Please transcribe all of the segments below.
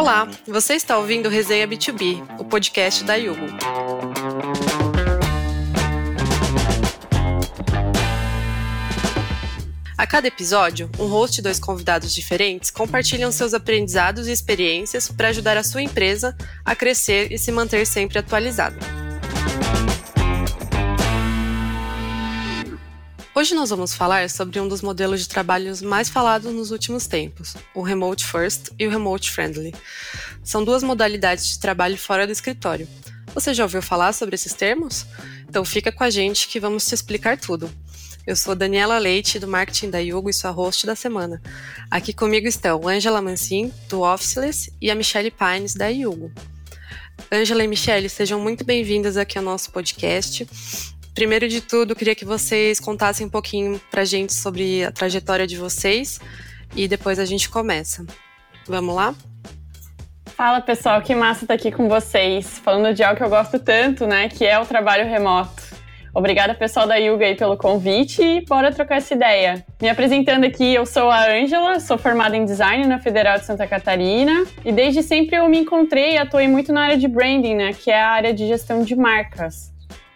Olá, você está ouvindo Resenha B2B, o podcast da Yugo. A cada episódio, um host e dois convidados diferentes compartilham seus aprendizados e experiências para ajudar a sua empresa a crescer e se manter sempre atualizada. Hoje nós vamos falar sobre um dos modelos de trabalhos mais falados nos últimos tempos, o Remote First e o Remote Friendly. São duas modalidades de trabalho fora do escritório. Você já ouviu falar sobre esses termos? Então fica com a gente que vamos te explicar tudo. Eu sou Daniela Leite, do marketing da Yugo e sua host da semana. Aqui comigo estão Angela Mancin, do Officeless, e a Michelle Pines, da Yugo. Angela e Michelle, sejam muito bem-vindas aqui ao nosso podcast. Primeiro de tudo, queria que vocês contassem um pouquinho pra gente sobre a trajetória de vocês e depois a gente começa. Vamos lá? Fala pessoal, que massa estar aqui com vocês, falando de algo que eu gosto tanto, né, que é o trabalho remoto. Obrigada pessoal da Yuga aí pelo convite e bora trocar essa ideia. Me apresentando aqui, eu sou a Ângela, sou formada em design na Federal de Santa Catarina e desde sempre eu me encontrei e atuei muito na área de branding, né, que é a área de gestão de marcas.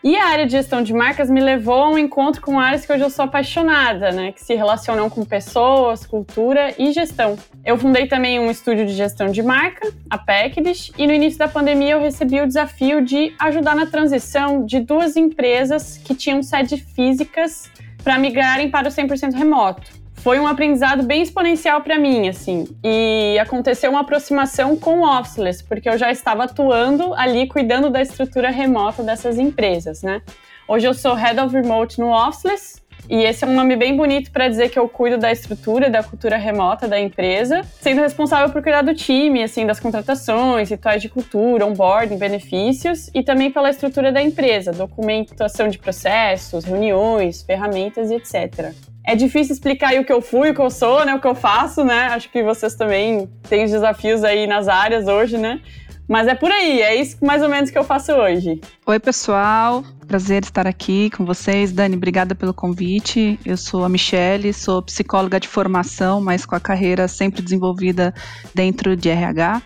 E a área de gestão de marcas me levou a um encontro com áreas que hoje eu sou apaixonada, né? Que se relacionam com pessoas, cultura e gestão. Eu fundei também um estúdio de gestão de marca, a Packdish, e no início da pandemia eu recebi o desafio de ajudar na transição de duas empresas que tinham sede físicas para migrarem para o 100% remoto foi um aprendizado bem exponencial para mim, assim. E aconteceu uma aproximação com o Officeless, porque eu já estava atuando ali cuidando da estrutura remota dessas empresas, né? Hoje eu sou Head of Remote no Officeless, e esse é um nome bem bonito para dizer que eu cuido da estrutura, da cultura remota da empresa, sendo responsável por cuidar do time, assim, das contratações, rituais de cultura, onboarding, benefícios e também pela estrutura da empresa, documentação de processos, reuniões, ferramentas e etc. É difícil explicar aí o que eu fui, o que eu sou, né, o que eu faço, né? Acho que vocês também têm os desafios aí nas áreas hoje, né? Mas é por aí, é isso mais ou menos que eu faço hoje. Oi, pessoal. Prazer estar aqui com vocês. Dani, obrigada pelo convite. Eu sou a Michele, sou psicóloga de formação, mas com a carreira sempre desenvolvida dentro de RH.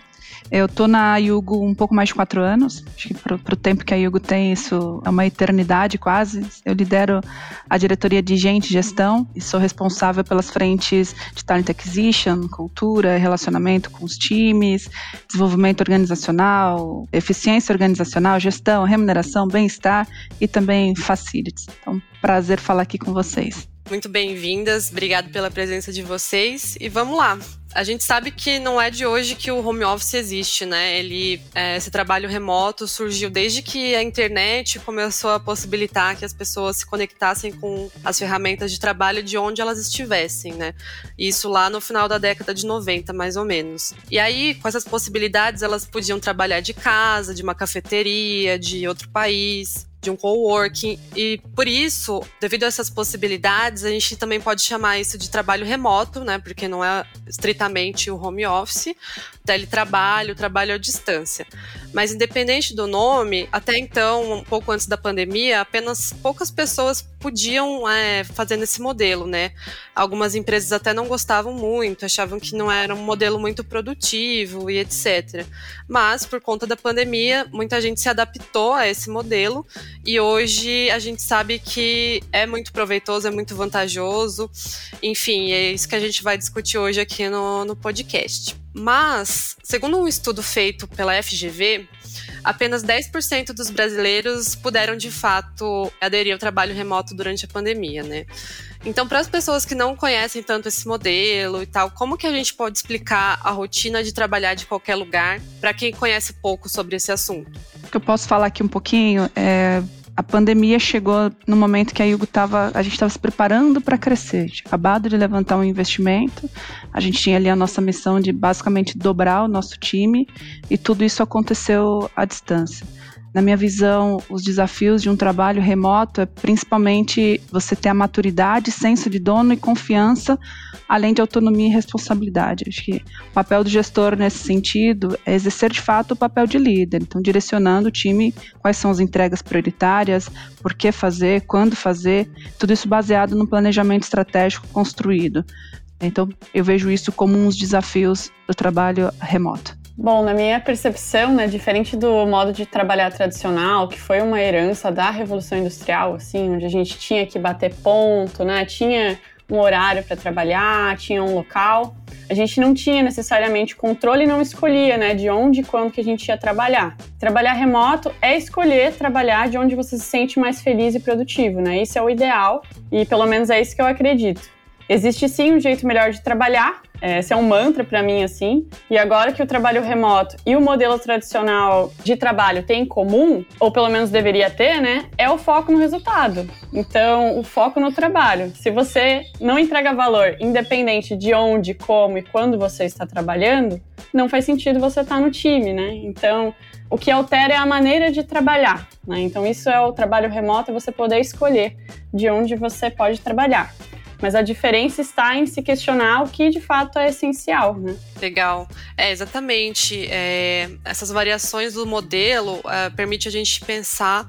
Eu tô na Yugo um pouco mais de quatro anos. Acho que pro, pro tempo que a Yugo tem, isso é uma eternidade quase. Eu lidero a diretoria de gente e gestão e sou responsável pelas frentes de talent acquisition, cultura, relacionamento com os times, desenvolvimento organizacional, eficiência organizacional, gestão, remuneração, bem-estar e também facilities. Então, prazer falar aqui com vocês. Muito bem-vindas, obrigado pela presença de vocês e vamos lá. A gente sabe que não é de hoje que o home office existe, né? Ele, é, esse trabalho remoto surgiu desde que a internet começou a possibilitar que as pessoas se conectassem com as ferramentas de trabalho de onde elas estivessem, né? Isso lá no final da década de 90, mais ou menos. E aí, com essas possibilidades, elas podiam trabalhar de casa, de uma cafeteria, de outro país de um coworking e por isso, devido a essas possibilidades, a gente também pode chamar isso de trabalho remoto, né? Porque não é estritamente o home office, teletrabalho, trabalho à distância. Mas independente do nome, até então, um pouco antes da pandemia, apenas poucas pessoas podiam é, fazer nesse modelo, né? Algumas empresas até não gostavam muito, achavam que não era um modelo muito produtivo e etc. Mas por conta da pandemia, muita gente se adaptou a esse modelo e hoje a gente sabe que é muito proveitoso, é muito vantajoso. Enfim, é isso que a gente vai discutir hoje aqui no, no podcast. Mas, segundo um estudo feito pela FGV, apenas 10% dos brasileiros puderam de fato aderir ao trabalho remoto durante a pandemia, né? Então, para as pessoas que não conhecem tanto esse modelo e tal, como que a gente pode explicar a rotina de trabalhar de qualquer lugar para quem conhece pouco sobre esse assunto? O que eu posso falar aqui um pouquinho é a pandemia chegou no momento que a Yugo tava, a gente estava se preparando para crescer. Tinha acabado de levantar um investimento, a gente tinha ali a nossa missão de basicamente dobrar o nosso time e tudo isso aconteceu à distância. Na minha visão, os desafios de um trabalho remoto é principalmente você ter a maturidade, senso de dono e confiança, além de autonomia e responsabilidade. Acho que o papel do gestor nesse sentido é exercer de fato o papel de líder, então direcionando o time quais são as entregas prioritárias, por que fazer, quando fazer, tudo isso baseado no planejamento estratégico construído. Então, eu vejo isso como uns desafios do trabalho remoto. Bom, na minha percepção, né, diferente do modo de trabalhar tradicional, que foi uma herança da Revolução Industrial, assim, onde a gente tinha que bater ponto, né, tinha um horário para trabalhar, tinha um local. A gente não tinha necessariamente controle e não escolhia, né, de onde e quando que a gente ia trabalhar. Trabalhar remoto é escolher trabalhar de onde você se sente mais feliz e produtivo, né? Isso é o ideal e pelo menos é isso que eu acredito. Existe sim um jeito melhor de trabalhar, esse é um mantra para mim, assim. E agora que o trabalho remoto e o modelo tradicional de trabalho têm em comum, ou pelo menos deveria ter, né? É o foco no resultado. Então, o foco no trabalho. Se você não entrega valor, independente de onde, como e quando você está trabalhando, não faz sentido você estar no time, né? Então, o que altera é a maneira de trabalhar. Né? Então, isso é o trabalho remoto, é você poder escolher de onde você pode trabalhar. Mas a diferença está em se questionar o que de fato é essencial, né? Legal. É, exatamente. É, essas variações do modelo é, permite a gente pensar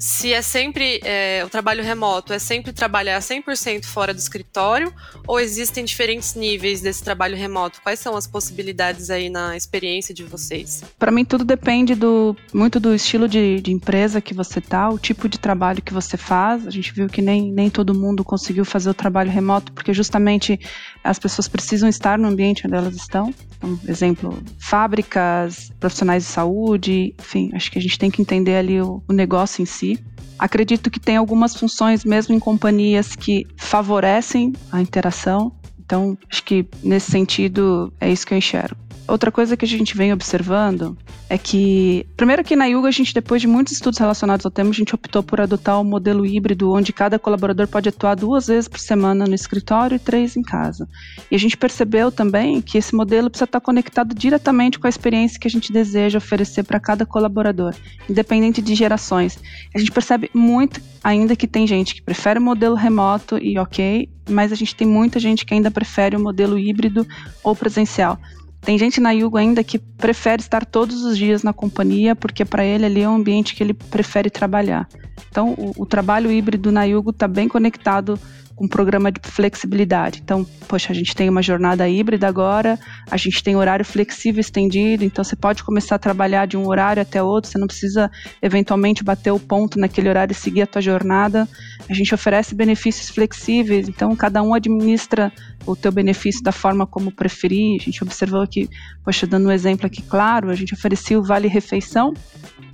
se é sempre é, o trabalho remoto, é sempre trabalhar 100% fora do escritório ou existem diferentes níveis desse trabalho remoto? Quais são as possibilidades aí na experiência de vocês? Para mim, tudo depende do muito do estilo de, de, empresa que você tá, o tipo de trabalho que você faz. A gente viu que nem, nem todo mundo conseguiu fazer o trabalho remoto, porque justamente as pessoas precisam estar no ambiente onde elas estão. Então, exemplo, fábricas, profissionais de saúde, enfim, acho que a gente tem que entender ali o, o negócio em si. Acredito que tem algumas funções, mesmo em companhias, que favorecem a interação. Então, acho que nesse sentido é isso que eu enxergo. Outra coisa que a gente vem observando é que, primeiro que na Yuga a gente, depois de muitos estudos relacionados ao tema, a gente optou por adotar um modelo híbrido, onde cada colaborador pode atuar duas vezes por semana no escritório e três em casa. E a gente percebeu também que esse modelo precisa estar conectado diretamente com a experiência que a gente deseja oferecer para cada colaborador, independente de gerações. A gente percebe muito ainda que tem gente que prefere o modelo remoto e ok, mas a gente tem muita gente que ainda prefere o modelo híbrido ou presencial. Tem gente na Yugo ainda que prefere estar todos os dias na companhia, porque para ele ali é um ambiente que ele prefere trabalhar. Então, o, o trabalho híbrido na Yugo está bem conectado um programa de flexibilidade. Então, poxa, a gente tem uma jornada híbrida agora, a gente tem horário flexível estendido, então você pode começar a trabalhar de um horário até outro, você não precisa eventualmente bater o ponto naquele horário e seguir a tua jornada. A gente oferece benefícios flexíveis, então cada um administra o teu benefício da forma como preferir. A gente observou que, poxa, dando um exemplo aqui claro, a gente oferecia o vale refeição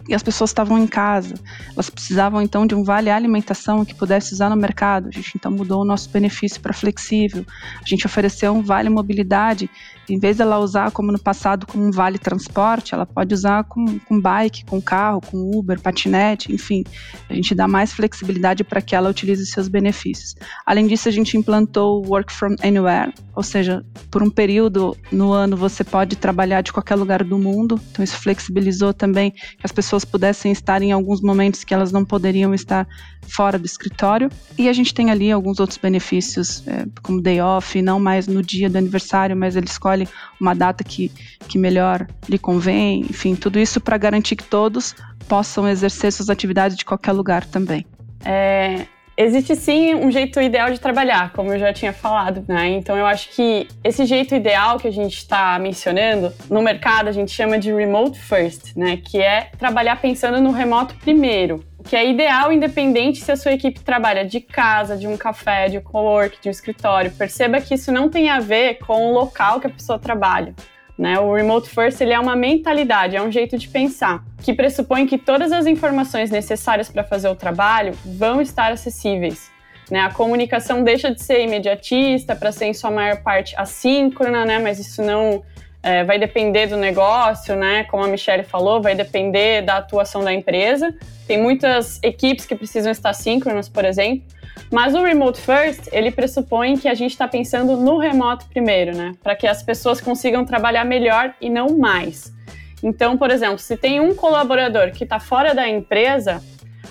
e as pessoas estavam em casa. Elas precisavam então de um vale alimentação que pudesse usar no mercado. A gente então mudou o nosso benefício para flexível. A gente ofereceu um vale mobilidade em vez dela usar como no passado como um vale transporte, ela pode usar com, com bike, com carro, com Uber, patinete, enfim. A gente dá mais flexibilidade para que ela utilize seus benefícios. Além disso, a gente implantou o Work from Anywhere, ou seja, por um período no ano você pode trabalhar de qualquer lugar do mundo. Então isso flexibilizou também que as pessoas pudessem estar em alguns momentos que elas não poderiam estar fora do escritório. E a gente tem ali alguns outros benefícios, é, como day off, não mais no dia do aniversário, mas ele escolhe uma data que, que melhor lhe convém. Enfim, tudo isso para garantir que todos possam exercer suas atividades de qualquer lugar também. É, existe sim um jeito ideal de trabalhar, como eu já tinha falado, né? Então eu acho que esse jeito ideal que a gente está mencionando, no mercado a gente chama de remote first, né? Que é trabalhar pensando no remoto primeiro que é ideal independente se a sua equipe trabalha de casa, de um café, de um co-work, de um escritório. Perceba que isso não tem a ver com o local que a pessoa trabalha. Né? O Remote First ele é uma mentalidade, é um jeito de pensar, que pressupõe que todas as informações necessárias para fazer o trabalho vão estar acessíveis. Né? A comunicação deixa de ser imediatista para ser, em sua maior parte, assíncrona, né? mas isso não é, vai depender do negócio, né? Como a Michelle falou, vai depender da atuação da empresa. Tem muitas equipes que precisam estar síncronas, por exemplo. Mas o remote first, ele pressupõe que a gente está pensando no remoto primeiro, né? Para que as pessoas consigam trabalhar melhor e não mais. Então, por exemplo, se tem um colaborador que está fora da empresa,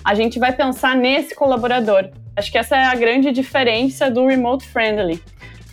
a gente vai pensar nesse colaborador. Acho que essa é a grande diferença do remote friendly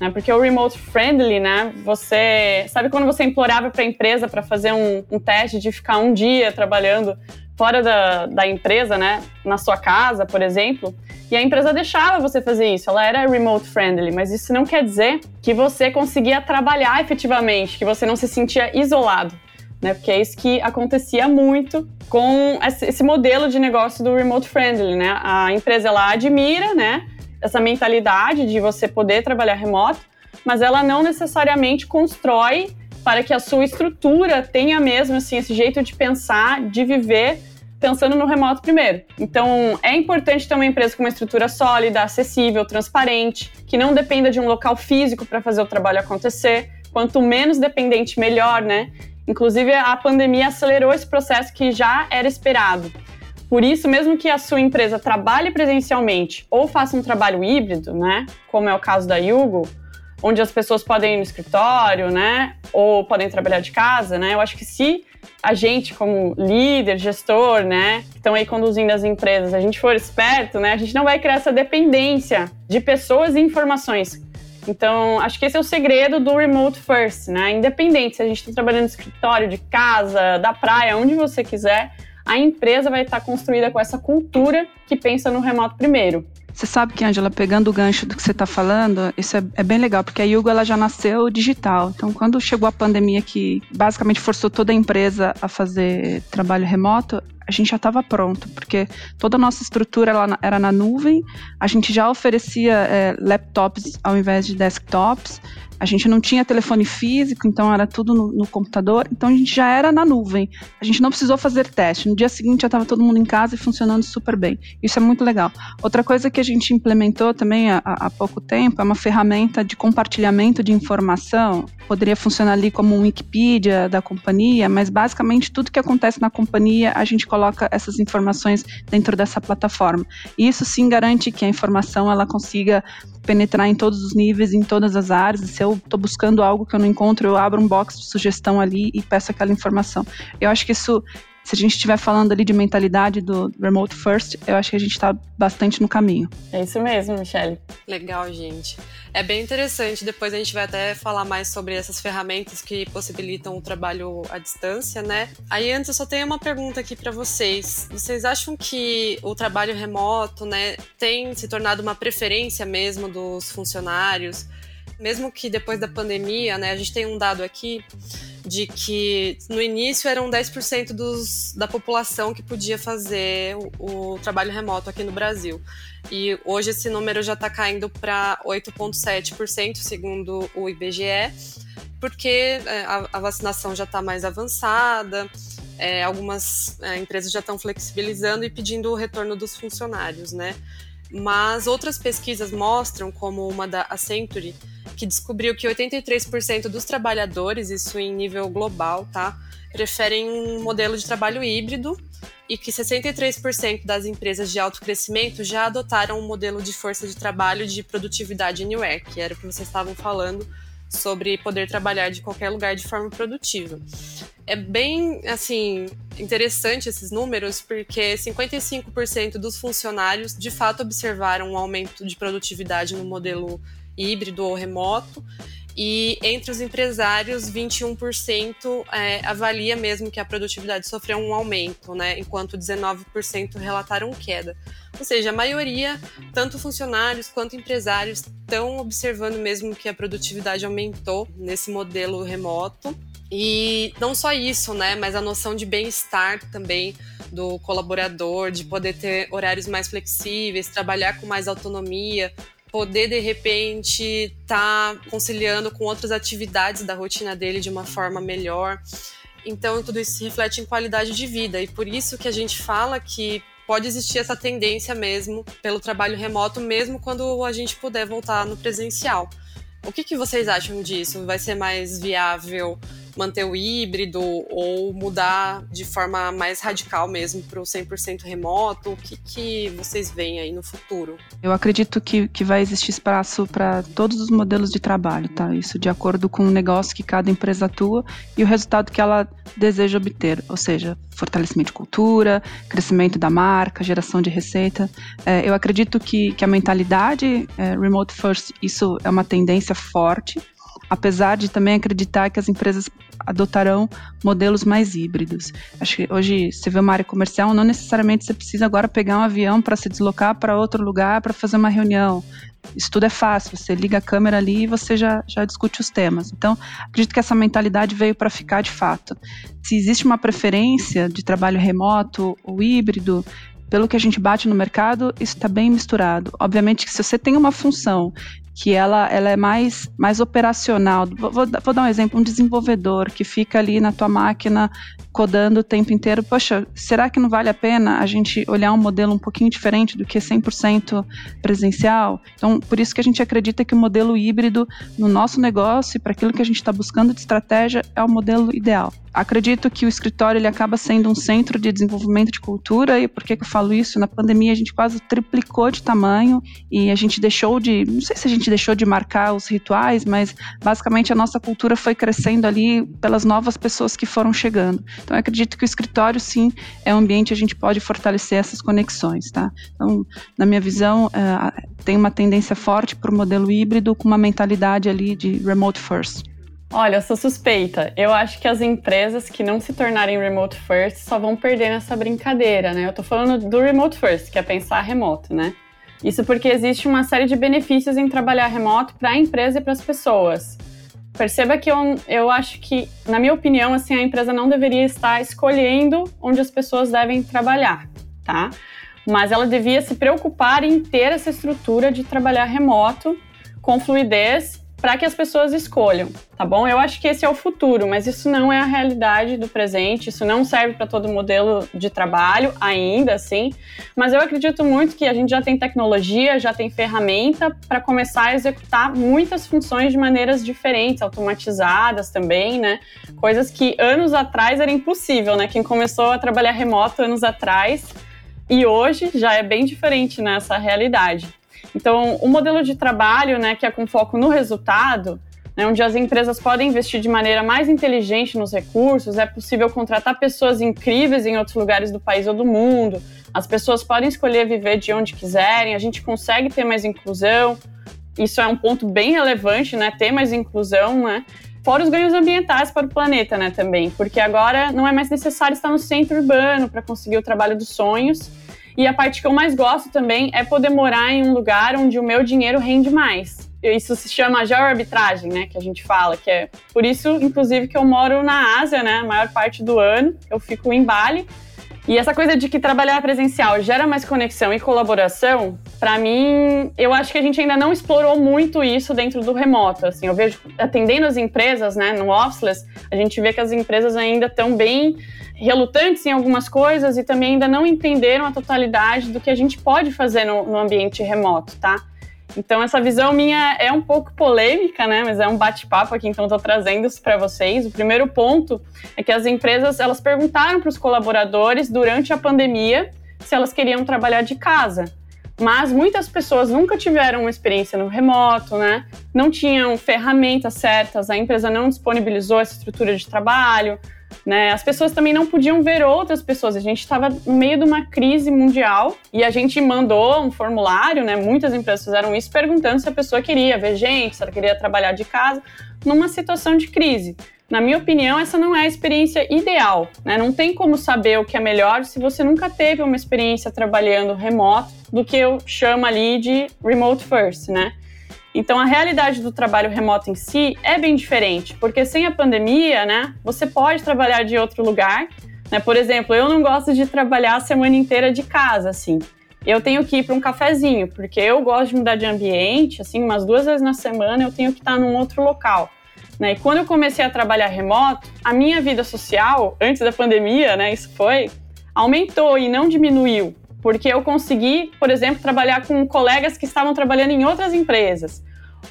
né? Porque o remote friendly, né? Você sabe quando você implorava para a empresa para fazer um, um, teste de ficar um dia trabalhando fora da, da empresa, né? Na sua casa, por exemplo, e a empresa deixava você fazer isso. Ela era remote friendly, mas isso não quer dizer que você conseguia trabalhar efetivamente, que você não se sentia isolado. né? Porque é isso que acontecia muito com esse modelo de negócio do remote friendly, né? A empresa ela admira, né, essa mentalidade de você poder trabalhar remoto, mas ela não necessariamente constrói para que a sua estrutura tenha mesmo assim esse jeito de pensar, de viver pensando no remoto primeiro. Então, é importante ter uma empresa com uma estrutura sólida, acessível, transparente, que não dependa de um local físico para fazer o trabalho acontecer. Quanto menos dependente, melhor, né? Inclusive, a pandemia acelerou esse processo que já era esperado. Por isso, mesmo que a sua empresa trabalhe presencialmente ou faça um trabalho híbrido, né, como é o caso da Yugo, onde as pessoas podem ir no escritório, né, ou podem trabalhar de casa, né, eu acho que se a gente, como líder, gestor, né, que estão aí conduzindo as empresas, a gente for esperto, né, a gente não vai criar essa dependência de pessoas e informações. Então, acho que esse é o segredo do remote first, né? Independente se a gente está trabalhando no escritório, de casa, da praia, onde você quiser, a empresa vai estar construída com essa cultura que pensa no remoto primeiro. Você sabe que, Angela, pegando o gancho do que você está falando, isso é, é, bem legal, porque a Yugo ela já nasceu digital. Então, quando chegou a pandemia que basicamente forçou toda a empresa a fazer trabalho remoto, a gente já estava pronto, porque toda a nossa estrutura ela era na nuvem, a gente já oferecia é, laptops ao invés de desktops, a gente não tinha telefone físico, então era tudo no, no, computador, então a gente já era na nuvem. A gente não precisou fazer teste. No dia seguinte já estava todo mundo em casa e funcionando super bem. Isso é muito legal. Outra coisa que a gente implementou também há, há pouco tempo é uma ferramenta de compartilhamento de informação. Poderia funcionar ali como um Wikipedia da companhia, mas basicamente tudo que acontece na companhia a gente coloca essas informações dentro dessa plataforma. E isso sim garante que a informação ela consiga penetrar em todos os níveis, em todas as áreas. Se eu estou buscando algo que eu não encontro, eu abro um box de sugestão ali e peço aquela informação. Eu acho que isso se a gente estiver falando ali de mentalidade do remote first, eu acho que a gente está bastante no caminho. É isso mesmo, Michelle. Legal, gente. É bem interessante. Depois a gente vai até falar mais sobre essas ferramentas que possibilitam o trabalho à distância, né? Aí antes eu só tenho uma pergunta aqui para vocês. Vocês acham que o trabalho remoto, né, tem se tornado uma preferência mesmo dos funcionários? Mesmo que depois da pandemia, né, a gente tem um dado aqui de que no início eram 10% dos, da população que podia fazer o, o, trabalho remoto aqui no Brasil. E hoje esse número já está caindo para 8,7%, segundo o IBGE, porque é, a, a vacinação já está mais avançada, é, algumas é, empresas já estão flexibilizando e pedindo o retorno dos funcionários, né? Mas outras pesquisas mostram, como uma da Accenture, que descobriu que 83% dos trabalhadores, isso em nível global, tá, preferem um modelo de trabalho híbrido e que 63% das empresas de alto crescimento já adotaram um modelo de força de trabalho de produtividade anywhere, que era o que vocês estavam falando sobre poder trabalhar de qualquer lugar de forma produtiva. É bem, assim, interessante esses números, porque 55% dos funcionários de fato observaram um aumento de produtividade no modelo híbrido ou remoto. E entre os empresários, 21% é, avalia mesmo que a produtividade sofreu um aumento, né? enquanto 19% relataram queda. Ou seja, a maioria, tanto funcionários quanto empresários, estão observando mesmo que a produtividade aumentou nesse modelo remoto. E não só isso, né? Mas a noção de bem-estar também do colaborador, de poder ter horários mais flexíveis, trabalhar com mais autonomia, poder de repente estar tá conciliando com outras atividades da rotina dele de uma forma melhor. Então, tudo isso se reflete em qualidade de vida e por isso que a gente fala que pode existir essa tendência mesmo pelo trabalho remoto, mesmo quando a gente puder voltar no presencial. O que, que vocês acham disso? Vai ser mais viável manter o híbrido ou mudar de forma mais radical mesmo para o 100% remoto? O que, que vocês veem aí no futuro? Eu acredito que, que vai existir espaço para todos os modelos de trabalho, tá? Isso de acordo com o negócio que cada empresa atua e o resultado que ela deseja obter, ou seja, fortalecimento de cultura, crescimento da marca, geração de receita. É, eu acredito que, que a mentalidade é, remote first, isso é uma tendência forte apesar de também acreditar que as empresas adotarão modelos mais híbridos. Acho que hoje você vê uma área comercial, não necessariamente você precisa agora pegar um avião para se deslocar para outro lugar para fazer uma reunião. Isso tudo é fácil, você liga a câmera ali e você já, já discute os temas. Então, acredito que essa mentalidade veio para ficar de fato. Se existe uma preferência de trabalho remoto ou híbrido, pelo que a gente bate no mercado, isso está bem misturado. Obviamente que se você tem uma função que ela, ela é mais, mais operacional. Vou, vou, dar um exemplo, um desenvolvedor que fica ali na tua máquina codando o tempo inteiro. Poxa, será que não vale a pena a gente olhar um modelo um pouquinho diferente do que 100% presencial? Então, por isso que a gente acredita que o modelo híbrido no nosso negócio para aquilo que a gente está buscando de estratégia é o modelo ideal. Acredito que o escritório ele acaba sendo um centro de desenvolvimento de cultura e por que, que eu falo isso? Na pandemia a gente quase triplicou de tamanho e a gente deixou de, não sei se a gente deixou de marcar os rituais, mas basicamente a nossa cultura foi crescendo ali pelas novas pessoas que foram chegando. Então eu acredito que o escritório sim é um ambiente que a gente pode fortalecer essas conexões, tá? Então, na minha visão, uh, tem uma tendência forte para o modelo híbrido com uma mentalidade ali de remote first. Olha, eu sou suspeita. Eu acho que as empresas que não se tornarem remote first só vão perder nessa brincadeira, né? Eu tô falando do remote first, que é pensar remoto, né? Isso porque existe uma série de benefícios em trabalhar remoto para a empresa e para as pessoas. Perceba que eu, eu acho que, na minha opinião, assim, a empresa não deveria estar escolhendo onde as pessoas devem trabalhar, tá? Mas ela devia se preocupar em ter essa estrutura de trabalhar remoto com fluidez para que as pessoas escolham, tá bom? Eu acho que esse é o futuro, mas isso não é a realidade do presente, isso não serve para todo modelo de trabalho ainda, assim. Mas eu acredito muito que a gente já tem tecnologia, já tem ferramenta para começar a executar muitas funções de maneiras diferentes, automatizadas também, né? Coisas que anos atrás era impossível, né? Quem começou a trabalhar remoto anos atrás e hoje já é bem diferente nessa realidade. Então, o modelo de trabalho, né, que é com foco no resultado, né, onde as empresas podem investir de maneira mais inteligente nos recursos, é possível contratar pessoas incríveis em outros lugares do país ou do mundo, as pessoas podem escolher viver de onde quiserem, a gente consegue ter mais inclusão, isso é um ponto bem relevante, né, ter mais inclusão, né, fora os ganhos ambientais para o planeta, né, também, porque agora não é mais necessário estar no centro urbano para conseguir o trabalho dos sonhos, e a parte que eu mais gosto também é poder morar em um lugar onde o meu dinheiro rende mais. Isso se chama geoarbitragem, né, que a gente fala, que é por isso, inclusive, que eu moro na Ásia, né, a maior parte do ano, eu fico em Bali, e essa coisa de que trabalhar presencial gera mais conexão e colaboração, para mim, eu acho que a gente ainda não explorou muito isso dentro do remoto. Assim, eu vejo atendendo as empresas, né, no officeless, a gente vê que as empresas ainda estão bem relutantes em algumas coisas e também ainda não entenderam a totalidade do que a gente pode fazer no, no ambiente remoto, tá? Então essa visão minha é um pouco polêmica, né? Mas é um bate-papo aqui, então estou trazendo isso para vocês. O primeiro ponto é que as empresas elas perguntaram para os colaboradores durante a pandemia se elas queriam trabalhar de casa. Mas muitas pessoas nunca tiveram uma experiência no remoto, né? Não tinham ferramentas certas, a empresa não disponibilizou essa estrutura de trabalho, né? As pessoas também não podiam ver outras pessoas. A gente estava no meio de uma crise mundial e a gente mandou um formulário, né? Muitas empresas fizeram isso perguntando se a pessoa queria ver gente, se ela queria trabalhar de casa numa situação de crise. Na minha opinião, essa não é a experiência ideal. Né? Não tem como saber o que é melhor se você nunca teve uma experiência trabalhando remoto, do que eu chamo ali de remote first, né? Então, a realidade do trabalho remoto em si é bem diferente, porque sem a pandemia, né, você pode trabalhar de outro lugar. Né? Por exemplo, eu não gosto de trabalhar a semana inteira de casa, assim. Eu tenho que ir para um cafezinho, porque eu gosto de mudar de ambiente, assim, umas duas vezes na semana eu tenho que estar num outro local. Né? E quando eu comecei a trabalhar remoto, a minha vida social, antes da pandemia, né, isso foi, aumentou e não diminuiu porque eu consegui, por exemplo, trabalhar com colegas que estavam trabalhando em outras empresas.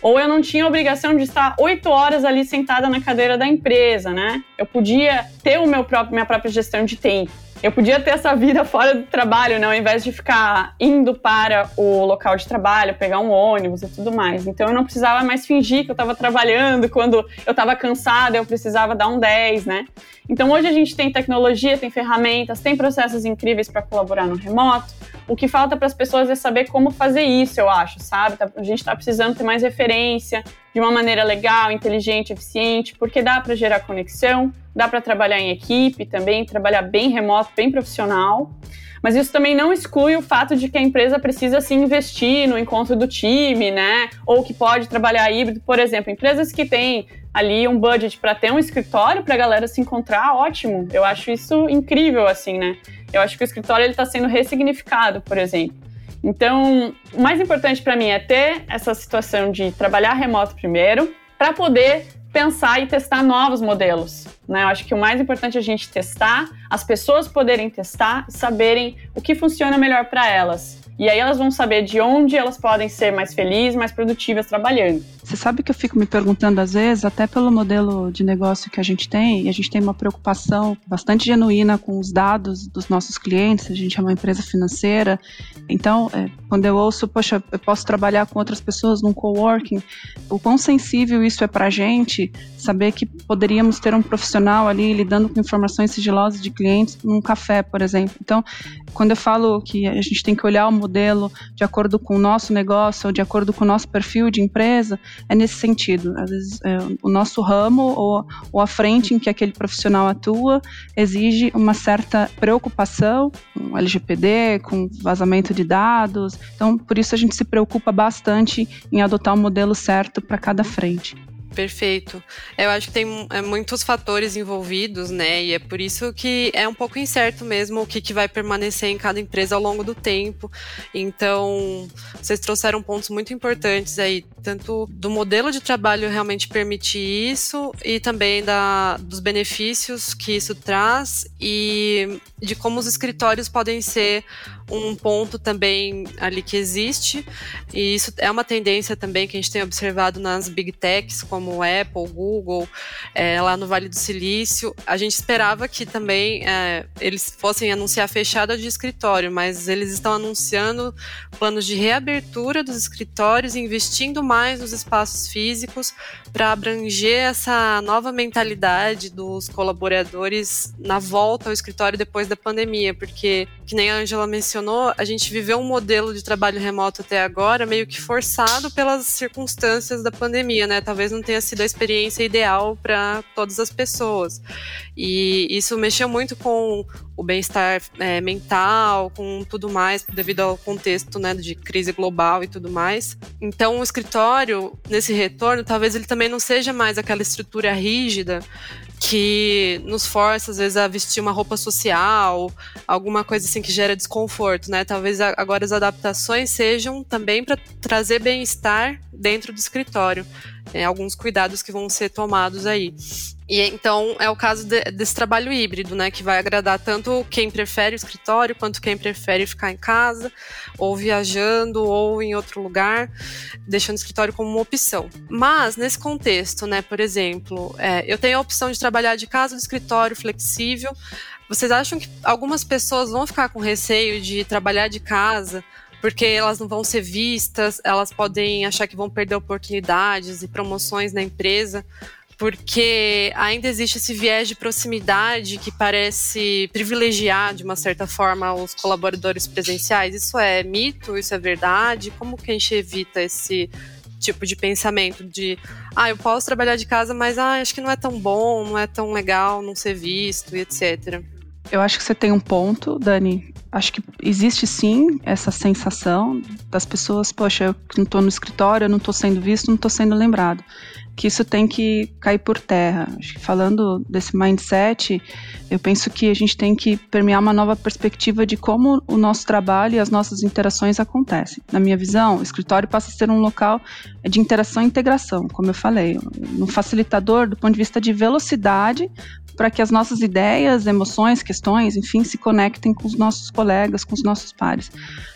Ou eu não tinha obrigação de estar oito horas ali sentada na cadeira da empresa, né? Eu podia ter o meu próprio, minha própria gestão de tempo. Eu podia ter essa vida fora do trabalho, né? Ao invés de ficar indo para o local de trabalho, pegar um ônibus e tudo mais. Então eu não precisava mais fingir que eu estava trabalhando quando eu estava cansada, eu precisava dar um 10, né? Então hoje a gente tem tecnologia, tem ferramentas, tem processos incríveis para colaborar no remoto. O que falta para as pessoas é saber como fazer isso, eu acho, sabe? Tá, a gente está precisando ter mais referência de uma maneira legal, inteligente, eficiente, porque dá para gerar conexão, dá para trabalhar em equipe também, trabalhar bem remoto, bem profissional. Mas isso também não exclui o fato de que a empresa precisa se investir no encontro do time, né? Ou que pode trabalhar híbrido, por exemplo, empresas que têm ali um budget para ter um escritório para a galera se encontrar, ótimo. Eu acho isso incrível, assim, né? Eu acho que o escritório ele está sendo ressignificado, por exemplo. Então, o mais importante para mim é ter essa situação de trabalhar remoto primeiro, para poder pensar e testar novos modelos. Né? Eu acho que o mais importante é a gente testar, as pessoas poderem testar e saberem o que funciona melhor para elas. E aí elas vão saber de onde elas podem ser mais felizes, mais produtivas trabalhando. Você sabe que eu fico me perguntando às vezes, até pelo modelo de negócio que a gente tem, e a gente tem uma preocupação bastante genuína com os dados dos nossos clientes, a gente é uma empresa financeira, então é, quando eu ouço, poxa, eu posso trabalhar com outras pessoas num coworking, o quão sensível isso é para a gente, saber que poderíamos ter um profissional ali lidando com informações sigilosas de clientes num café, por exemplo. Então, quando eu falo que a gente tem que olhar o modelo de acordo com o nosso negócio ou de acordo com o nosso perfil de empresa, é nesse sentido. Às vezes, é, o nosso ramo ou, ou a frente em que aquele profissional atua exige uma certa preocupação com LGPD, com vazamento de dados. Então, por isso a gente se preocupa bastante em adotar o modelo certo para cada frente. Perfeito. Eu acho que tem é, muitos fatores envolvidos, né? E é por isso que é um pouco incerto mesmo o que, que vai permanecer em cada empresa ao longo do tempo. Então, vocês trouxeram pontos muito importantes aí, tanto do modelo de trabalho realmente permitir isso e também da, dos benefícios que isso traz e de como os escritórios podem ser um ponto também ali que existe, e isso é uma tendência também que a gente tem observado nas big techs, como Apple, Google, é, lá no Vale do Silício. A gente esperava que também é, eles fossem anunciar fechada de escritório, mas eles estão anunciando planos de reabertura dos escritórios, investindo mais nos espaços físicos para abranger essa nova mentalidade dos colaboradores na volta ao escritório depois da pandemia, porque, que nem a Angela mencionou, a gente viveu um modelo de trabalho remoto até agora meio que forçado pelas circunstâncias da pandemia, né? Talvez não tenha sido a experiência ideal para todas as pessoas. E isso mexeu muito com o bem-estar é, mental, com tudo mais, devido ao contexto né, de crise global e tudo mais. Então, o escritório, nesse retorno, talvez ele também não seja mais aquela estrutura rígida que nos força, às vezes, a vestir uma roupa social, alguma coisa assim que gera desconforto, né? Talvez agora as adaptações sejam também para trazer bem-estar dentro do escritório. É, alguns cuidados que vão ser tomados aí. E então é o caso de, desse trabalho híbrido, né, que vai agradar tanto quem prefere o escritório quanto quem prefere ficar em casa, ou viajando, ou em outro lugar, deixando o escritório como uma opção. Mas nesse contexto, né, por exemplo, é, eu tenho a opção de trabalhar de casa, do escritório flexível. Vocês acham que algumas pessoas vão ficar com receio de trabalhar de casa? porque elas não vão ser vistas, elas podem achar que vão perder oportunidades e promoções na empresa porque ainda existe esse viés de proximidade que parece privilegiar, de uma certa forma, os colaboradores presenciais. Isso é mito? Isso é verdade? Como que a gente evita esse tipo de pensamento de ah, eu posso trabalhar de casa, mas ah, acho que não é tão bom, não é tão legal não ser visto e etc. Eu acho que você tem um ponto, Dani. Acho que existe sim essa sensação das pessoas, poxa, eu não estou no escritório, eu não estou sendo visto, não estou sendo lembrado que isso tem que cair por terra. Falando desse mindset, eu penso que a gente tem que permear uma nova perspectiva de como o nosso trabalho e as nossas interações acontecem. Na minha visão, o escritório passa a ser um local de interação e integração, como eu falei, um facilitador do ponto de vista de velocidade para que as nossas ideias, emoções, questões, enfim, se conectem com os nossos colegas, com os nossos pares.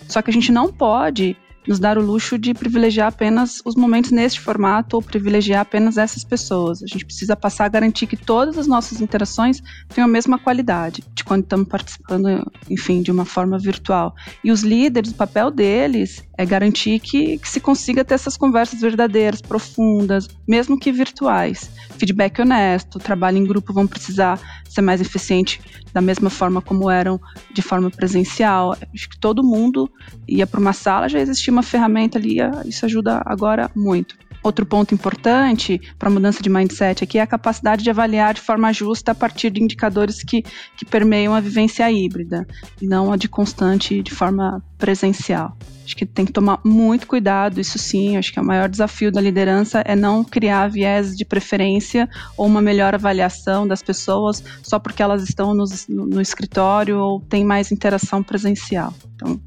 Só que a gente não pode nos dar o luxo de privilegiar apenas os momentos neste formato ou privilegiar apenas essas pessoas. A gente precisa passar a garantir que todas as nossas interações tenham a mesma qualidade de quando estamos participando, enfim, de uma forma virtual. E os líderes, o papel deles é garantir que, que se consiga ter essas conversas verdadeiras, profundas, mesmo que virtuais. Feedback honesto, trabalho em grupo vão precisar ser mais eficiente da mesma forma como eram de forma presencial. Acho que todo mundo ia para uma sala, já existia uma ferramenta ali, isso ajuda agora muito. Outro ponto importante para a mudança de mindset aqui é a capacidade de avaliar de forma justa a partir de indicadores que, que permeiam a vivência híbrida, e não a de constante de forma presencial. Acho que tem que tomar muito cuidado, isso sim. Acho que o maior desafio da liderança é não criar viés de preferência ou uma melhor avaliação das pessoas só porque elas estão no, no, escritório ou têm mais interação presencial. Então,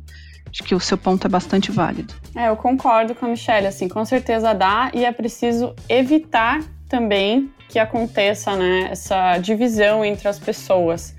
Acho que o seu ponto é bastante válido. É, eu concordo com a Michelle, assim, com certeza dá e é preciso evitar também que aconteça, né, essa divisão entre as pessoas.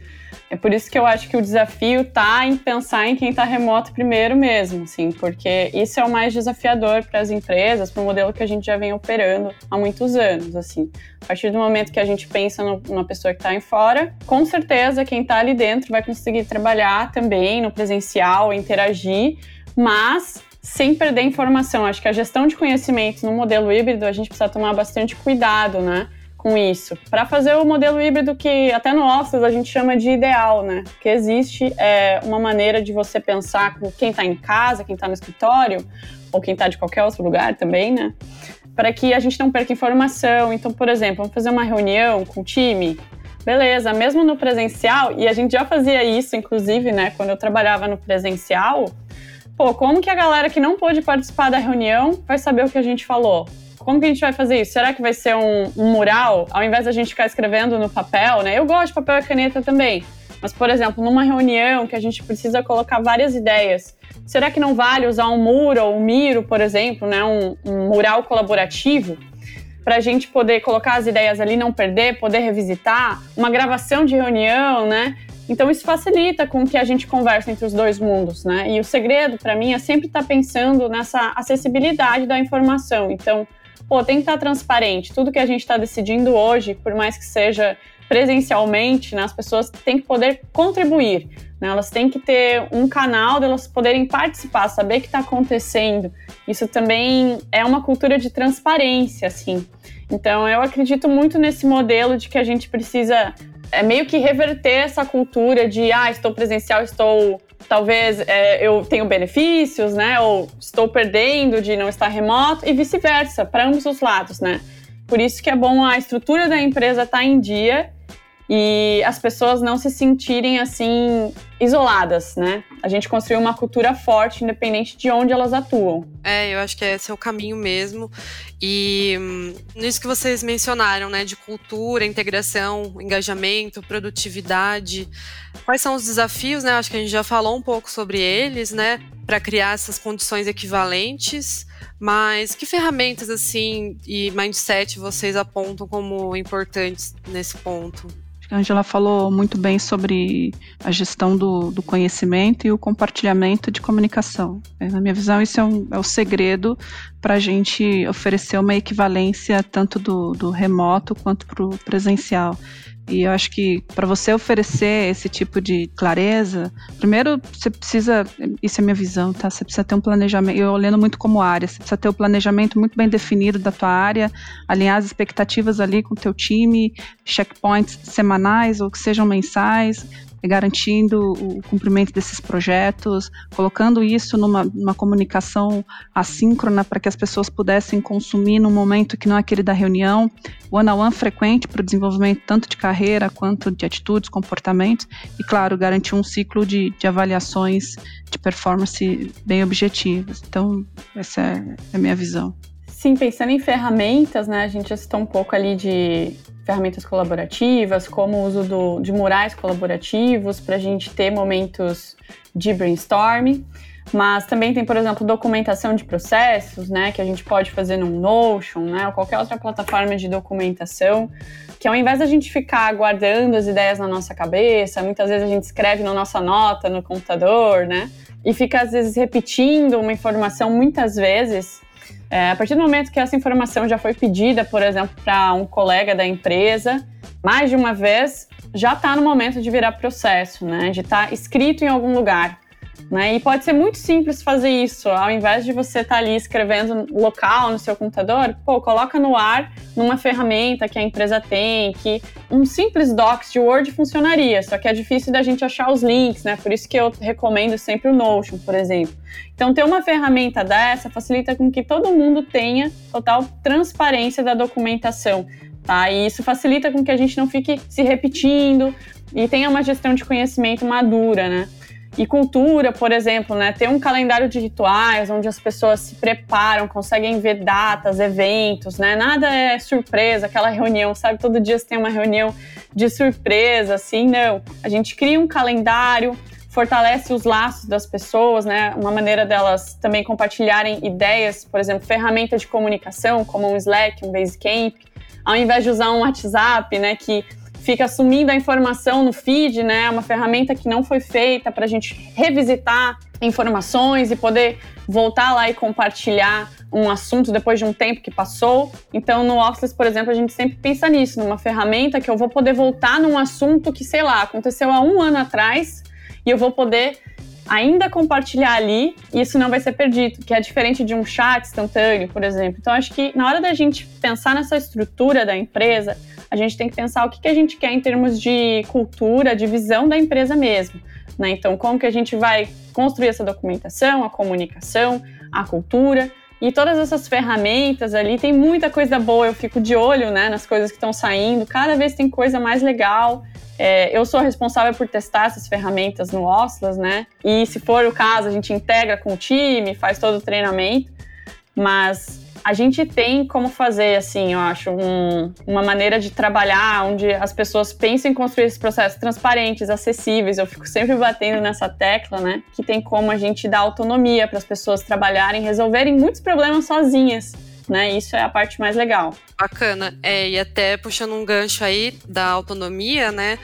É por isso que eu acho que o desafio tá em pensar em quem está remoto primeiro mesmo, assim, porque isso é o mais desafiador para as empresas, para o modelo que a gente já vem operando há muitos anos, assim. A partir do momento que a gente pensa numa pessoa que está em fora, com certeza quem está ali dentro vai conseguir trabalhar também no presencial, interagir, mas sem perder informação. Acho que a gestão de conhecimento no modelo híbrido a gente precisa tomar bastante cuidado, né? Com isso, para fazer o modelo híbrido que até no Office a gente chama de ideal, né? Que existe é, uma maneira de você pensar com quem está em casa, quem está no escritório, ou quem está de qualquer outro lugar também, né? Para que a gente não perca informação. Então, por exemplo, vamos fazer uma reunião com o time. Beleza, mesmo no presencial, e a gente já fazia isso, inclusive, né? Quando eu trabalhava no presencial, pô, como que a galera que não pôde participar da reunião vai saber o que a gente falou? Como que a gente vai fazer isso? Será que vai ser um, um mural, ao invés da gente ficar escrevendo no papel, né? Eu gosto de papel e caneta também. Mas, por exemplo, numa reunião que a gente precisa colocar várias ideias, será que não vale usar um muro ou um miro, por exemplo, né? um, um mural colaborativo? Para a gente poder colocar as ideias ali, não perder, poder revisitar, uma gravação de reunião, né? Então isso facilita com que a gente converse entre os dois mundos, né? E o segredo para mim é sempre estar tá pensando nessa acessibilidade da informação. Então, pô, tem que estar transparente. Tudo que a gente está decidindo hoje, por mais que seja presencialmente, né, as pessoas têm que poder contribuir. Né, elas têm que ter um canal delas poderem participar, saber o que está acontecendo. Isso também é uma cultura de transparência, assim. Então, eu acredito muito nesse modelo de que a gente precisa é meio que reverter essa cultura de ah, estou presencial, estou talvez é, eu tenho benefícios, né? Ou estou perdendo de não estar remoto e vice-versa, para ambos os lados, né? Por isso que é bom a estrutura da empresa estar tá em dia e as pessoas não se sentirem assim isoladas, né? A gente construiu uma cultura forte, independente de onde elas atuam. É, eu acho que esse é o caminho mesmo. E hum, nisso que vocês mencionaram, né, de cultura, integração, engajamento, produtividade, quais são os desafios, né? Acho que a gente já falou um pouco sobre eles, né, para criar essas condições equivalentes. Mas que ferramentas assim e mindset vocês apontam como importantes nesse ponto? A Angela falou muito bem sobre a gestão do, do conhecimento e o compartilhamento de comunicação. É, na minha visão, isso é, um, é o segredo para a gente oferecer uma equivalência tanto do, do remoto quanto para o presencial. E eu acho que para você oferecer esse tipo de clareza, primeiro você precisa, isso é minha visão, tá? Você precisa ter um planejamento, eu olhando muito como área, você precisa ter o um planejamento muito bem definido da tua área, alinhar as expectativas ali com o teu time, checkpoints semanais ou que sejam mensais, garantindo o cumprimento desses projetos, colocando isso numa, numa comunicação assíncrona para que as pessoas pudessem consumir no momento que não é aquele da reunião, one-on-one -on -one frequente para o desenvolvimento tanto de carreira quanto de atitudes, comportamentos, e claro, garantir um ciclo de, de avaliações de performance bem objetivas. Então, essa é a minha visão. Sim, pensando em ferramentas, né, a gente já citou um pouco ali de ferramentas colaborativas, como o uso do, de murais colaborativos para a gente ter momentos de brainstorming. Mas também tem, por exemplo, documentação de processos, né, que a gente pode fazer num Notion, né, ou qualquer outra plataforma de documentação, que ao invés da gente ficar guardando as ideias na nossa cabeça, muitas vezes a gente escreve na nossa nota no computador, né, e fica às vezes repetindo uma informação muitas vezes é, a partir do momento que essa informação já foi pedida, por exemplo, para um colega da empresa, mais de uma vez, já está no momento de virar processo, né? De estar tá escrito em algum lugar. Né? E pode ser muito simples fazer isso. Ao invés de você estar tá ali escrevendo local no seu computador, pô, coloca no ar numa ferramenta que a empresa tem, que um simples docs de Word funcionaria, só que é difícil da gente achar os links, né? Por isso que eu recomendo sempre o Notion, por exemplo. Então, ter uma ferramenta dessa facilita com que todo mundo tenha total transparência da documentação. Tá? E isso facilita com que a gente não fique se repetindo e tenha uma gestão de conhecimento madura, né? E cultura, por exemplo, né? Ter um calendário de rituais onde as pessoas se preparam, conseguem ver datas, eventos, né? Nada é surpresa, aquela reunião, sabe? Todo dia você tem uma reunião de surpresa, assim, não. A gente cria um calendário, fortalece os laços das pessoas, né? Uma maneira delas também compartilharem ideias, por exemplo, ferramenta de comunicação, como um Slack, um Basecamp, ao invés de usar um WhatsApp, né? Que fica sumindo a informação no feed, né? É uma ferramenta que não foi feita para a gente revisitar informações e poder voltar lá e compartilhar um assunto depois de um tempo que passou. Então, no Office, por exemplo, a gente sempre pensa nisso, numa ferramenta que eu vou poder voltar num assunto que, sei lá, aconteceu há um ano atrás e eu vou poder ainda compartilhar ali e isso não vai ser perdido, que é diferente de um chat instantâneo, por exemplo. Então, acho que na hora da gente pensar nessa estrutura da empresa, a gente tem que pensar o que, que a gente quer em termos de cultura, de visão da empresa mesmo. Né? Então, como que a gente vai construir essa documentação, a comunicação, a cultura e todas essas ferramentas ali, tem muita coisa boa, eu fico de olho né, nas coisas que estão saindo, cada vez tem coisa mais legal. É, eu sou responsável por testar essas ferramentas no Oslas, né? E se for o caso, a gente integra com o time, faz todo o treinamento. Mas a gente tem como fazer, assim, eu acho, um, uma maneira de trabalhar onde as pessoas pensem em construir esses processos transparentes, acessíveis. Eu fico sempre batendo nessa tecla, né? Que tem como a gente dar autonomia para as pessoas trabalharem, resolverem muitos problemas sozinhas. Né? Isso é a parte mais legal. Bacana. É, e até puxando um gancho aí da autonomia, né?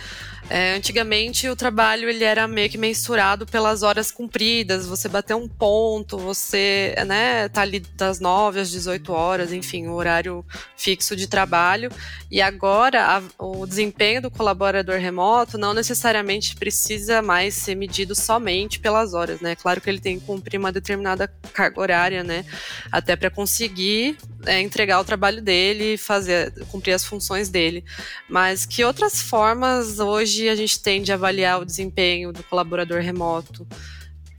É, antigamente o trabalho ele era meio que mensurado pelas horas cumpridas, você bater um ponto, você né, tá ali das 9 às 18 horas, enfim, o horário fixo de trabalho. E agora a, o desempenho do colaborador remoto não necessariamente precisa mais ser medido somente pelas horas, né? Claro que ele tem que cumprir uma determinada carga horária, né? Até para conseguir é, entregar o trabalho dele, fazer, cumprir as funções dele. Mas que outras formas hoje a gente tem de avaliar o desempenho do colaborador remoto?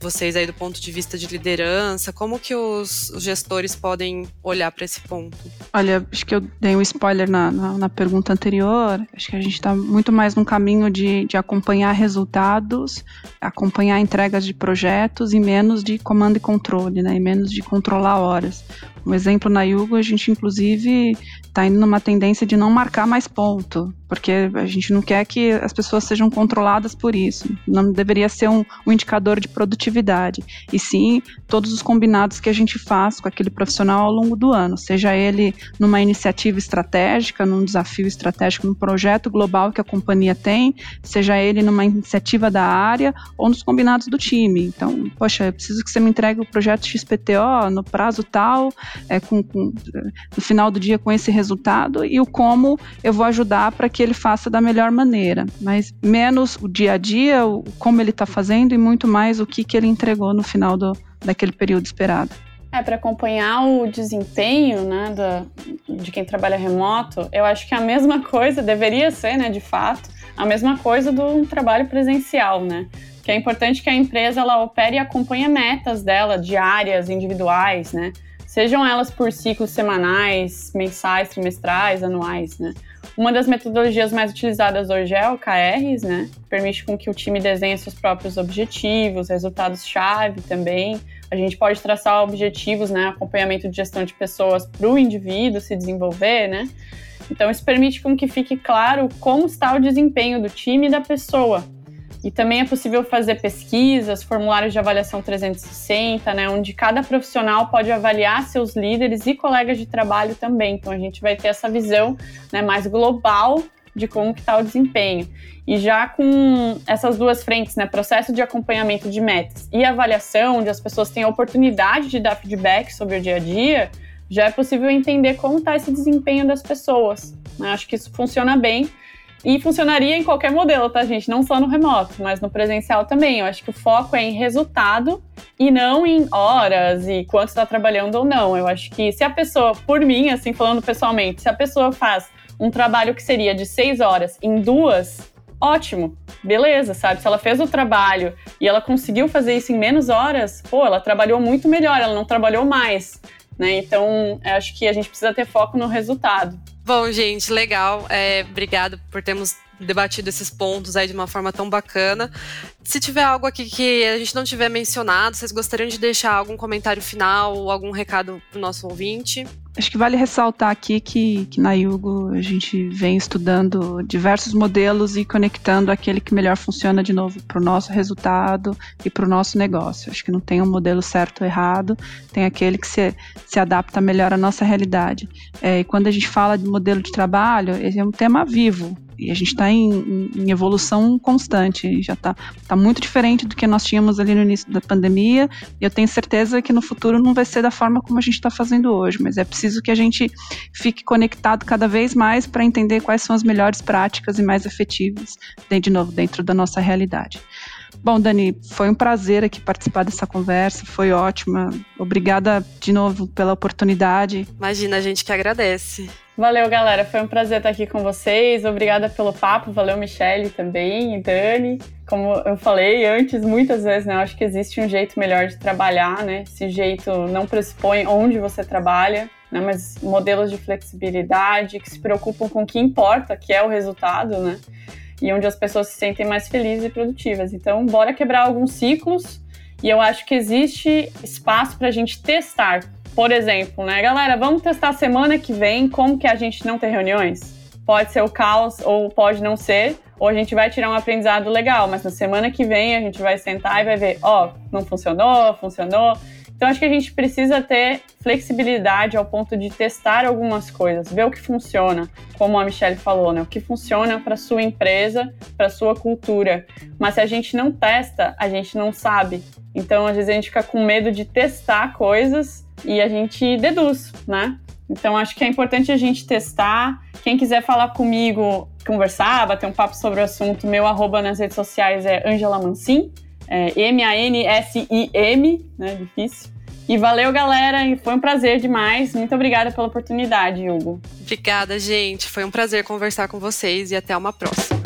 vocês aí do ponto de vista de liderança, como que os, os gestores podem olhar para esse ponto? Olha, acho que eu dei um spoiler na, na, na pergunta anterior, acho que a gente está muito mais num caminho de, de acompanhar resultados, acompanhar entregas de projetos e menos de comando e controle, né, e menos de controlar horas. Um exemplo na Yugo, a gente inclusive está indo numa tendência de não marcar mais ponto, porque a gente não quer que as pessoas sejam controladas por isso. Não deveria ser um, um indicador de produtividade, e sim todos os combinados que a gente faz com aquele profissional ao longo do ano, seja ele numa iniciativa estratégica, num desafio estratégico, num projeto global que a companhia tem, seja ele numa iniciativa da área ou nos combinados do time. Então, poxa, eu preciso que você me entregue o projeto XPTO no prazo tal, é, com, com, no final do dia com esse resultado e o como eu vou ajudar para que ele faça da melhor maneira. Mas menos o dia a dia, o, como ele está fazendo e muito mais o que, que ele entregou no final do, daquele período esperado. É, para acompanhar o desempenho né, da, de quem trabalha remoto, eu acho que a mesma coisa deveria ser, né, de fato, a mesma coisa do trabalho presencial, né? Que é importante que a empresa ela opere e acompanhe metas dela, diárias, individuais, né? Sejam elas por ciclos semanais, mensais, trimestrais, anuais, né? Uma das metodologias mais utilizadas hoje é o OKRs, né? Permite com que o time desenhe seus próprios objetivos, resultados-chave também. A gente pode traçar objetivos, né? Acompanhamento de gestão de pessoas para o indivíduo se desenvolver, né? Então, isso permite com que fique claro como está o desempenho do time e da pessoa, e também é possível fazer pesquisas, formulários de avaliação 360, né, onde cada profissional pode avaliar seus líderes e colegas de trabalho também. Então a gente vai ter essa visão né, mais global de como está o desempenho. E já com essas duas frentes, né, processo de acompanhamento de metas e avaliação, onde as pessoas têm a oportunidade de dar feedback sobre o dia a dia, já é possível entender como está esse desempenho das pessoas. Né? Acho que isso funciona bem E funcionaria em qualquer modelo, tá, gente? Não só no remoto, mas no presencial também. Eu acho que o foco é em resultado e não em horas e quanto está trabalhando ou não. Eu acho que se a pessoa, por mim, assim, falando pessoalmente, se a pessoa faz um trabalho que seria de seis horas em duas, ótimo, beleza, sabe? Se ela fez o trabalho e ela conseguiu fazer isso em menos horas, pô, ela trabalhou muito melhor, ela não trabalhou mais, né? Então, acho que a gente precisa ter foco no resultado. Bom, gente, legal. É, obrigado por termos debatido esses pontos aí de uma forma tão bacana. Se tiver algo aqui que a gente não tiver mencionado, vocês gostariam de deixar algum comentário final ou algum recado para o nosso ouvinte? Acho que vale ressaltar aqui que, que na Yugo a gente vem estudando diversos modelos e conectando aquele que melhor funciona de novo para o nosso resultado e para o nosso negócio. Acho que não tem um modelo certo ou errado, tem aquele que se, se adapta melhor à nossa realidade. É, e quando a gente fala de modelo de trabalho, é um tema vivo e a gente está em, em, evolução constante, já está tá muito diferente do que nós tínhamos ali no início da pandemia, e eu tenho certeza que no futuro não vai ser da forma como a gente está fazendo hoje, mas é preciso que a gente fique conectado cada vez mais para entender quais são as melhores práticas e mais efetivas, de novo, dentro da nossa realidade. Bom, Dani, foi um prazer aqui participar dessa conversa, foi ótima. Obrigada de novo pela oportunidade. Imagina, a gente que agradece. Valeu, galera. Foi um prazer estar aqui com vocês. Obrigada pelo papo. Valeu, Michelle também e Dani. Como eu falei antes, muitas vezes, né? Eu acho que existe um jeito melhor de trabalhar, né? Esse jeito não pressupõe onde você trabalha, né? Mas modelos de flexibilidade que se preocupam com o que importa, que é o resultado, né? E onde as pessoas se sentem mais felizes e produtivas. Então, bora quebrar alguns ciclos. E eu acho que existe espaço para a gente testar por exemplo, né, galera, vamos testar semana que vem como que a gente não tem reuniões? Pode ser o caos ou pode não ser, ou a gente vai tirar um aprendizado legal, mas na semana que vem a gente vai sentar e vai ver, ó, oh, não funcionou, funcionou. Então acho que a gente precisa ter flexibilidade ao ponto de testar algumas coisas, ver o que funciona, como a Michelle falou, né? O que funciona para sua empresa, para sua cultura. Mas se a gente não testa, a gente não sabe. Então às vezes a gente fica com medo de testar coisas e a gente deduz, né? Então acho que é importante a gente testar. Quem quiser falar comigo, conversar, bater um papo sobre o assunto, meu arroba nas redes sociais é Angela Mancin, é M-A-N-S-I-M, né? Difícil. E valeu, galera. Foi um prazer demais. Muito obrigada pela oportunidade, Hugo. Obrigada, gente. Foi um prazer conversar com vocês e até uma próxima.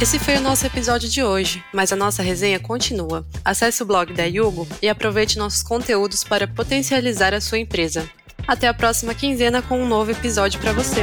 Esse foi o nosso episódio de hoje, mas a nossa resenha continua. Acesse o blog da Yugo e aproveite nossos conteúdos para potencializar a sua empresa. Até a próxima quinzena com um novo episódio para você.